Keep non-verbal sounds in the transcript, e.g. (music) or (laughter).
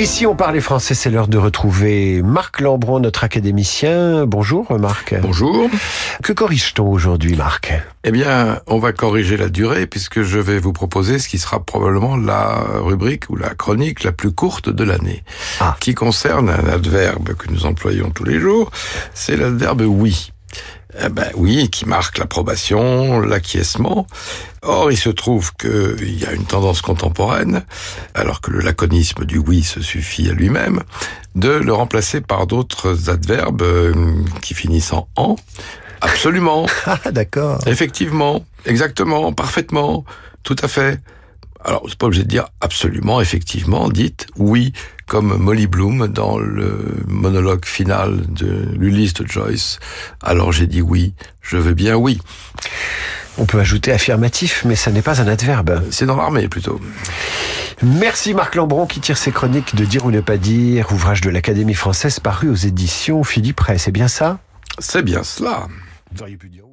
Ici, on parlait français, c'est l'heure de retrouver Marc Lambron, notre académicien. Bonjour Marc. Bonjour. Que corrige-t-on aujourd'hui Marc? Eh bien, on va corriger la durée puisque je vais vous proposer ce qui sera probablement la rubrique ou la chronique la plus courte de l'année, Ah. qui concerne un adverbe que nous employons tous les jours, c'est l'adverbe oui. Eh ben oui, qui marque l'approbation, l'acquiescement. Or, il se trouve qu'il y a une tendance contemporaine, alors que le laconisme du oui se suffit à lui-même, de le remplacer par d'autres adverbes euh, qui finissent en en. Absolument. (laughs) Ah d'accord. Effectivement, exactement, parfaitement, tout à fait. Alors, c'est pas obligé de dire absolument, effectivement, dites oui, comme Molly Bloom dans le monologue final de l'Ulysse de Joyce. Alors j'ai dit oui, je veux bien oui. On peut ajouter affirmatif, mais ça n'est pas un adverbe. C'est dans l'armée plutôt. Merci Marc Lambron qui tire ses chroniques de Dire ou ne pas dire, ouvrage de l'Académie française paru aux éditions Philippe Ray. C'est bien ça? C'est bien cela. Vous auriez pu dire